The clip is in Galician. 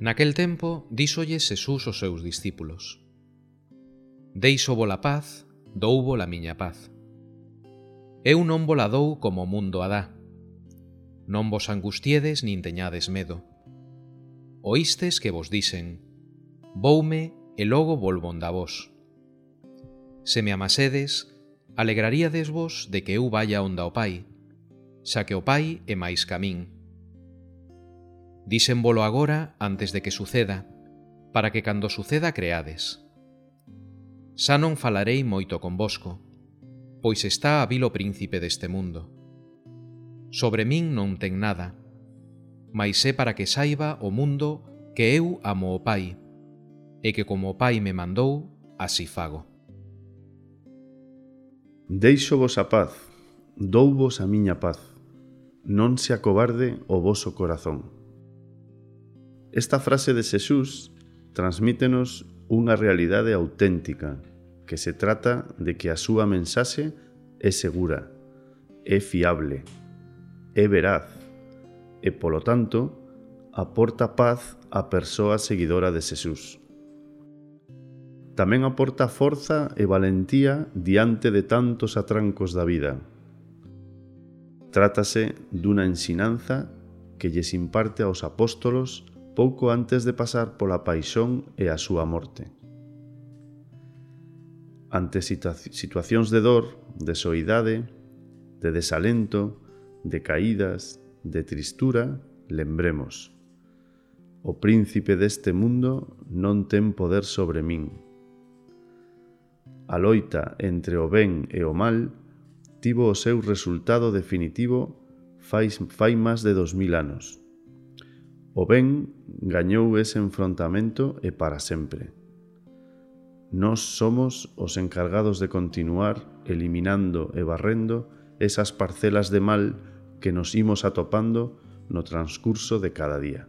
Naquel tempo díxolle Xesús aos seus discípulos Deixo vola paz, dou vola miña paz. Eu non vola dou como o mundo a dá. Non vos angustiedes nin teñades medo. Oístes que vos dixen Voume e logo volvo da vos. Se me amasedes, alegraríades vos de que eu vaya onda o Pai, xa que o Pai é máis camín Dísenvolo agora antes de que suceda, para que cando suceda creades. Xa non falarei moito convosco, pois está a vilo príncipe deste mundo. Sobre min non ten nada, mas é para que saiba o mundo que eu amo o Pai, e que como o Pai me mandou, así fago. Deixovos a paz, douvos a miña paz, non se acobarde o voso corazón. Esta frase de Xesús transmítenos unha realidade auténtica, que se trata de que a súa mensaxe é segura, é fiable, é veraz e, polo tanto, aporta paz á persoa seguidora de Xesús. Tamén aporta forza e valentía diante de tantos atrancos da vida. Trátase dunha ensinanza que lles imparte aos apóstolos pouco antes de pasar pola paixón e a súa morte. Ante situacións de dor, de soidade, de desalento, de caídas, de tristura, lembremos. O príncipe deste mundo non ten poder sobre min. A loita entre o ben e o mal tivo o seu resultado definitivo fai, fai máis de 2000 anos. O ben gañou ese enfrontamento e para sempre. Nós somos os encargados de continuar eliminando e barrendo esas parcelas de mal que nos imos atopando no transcurso de cada día.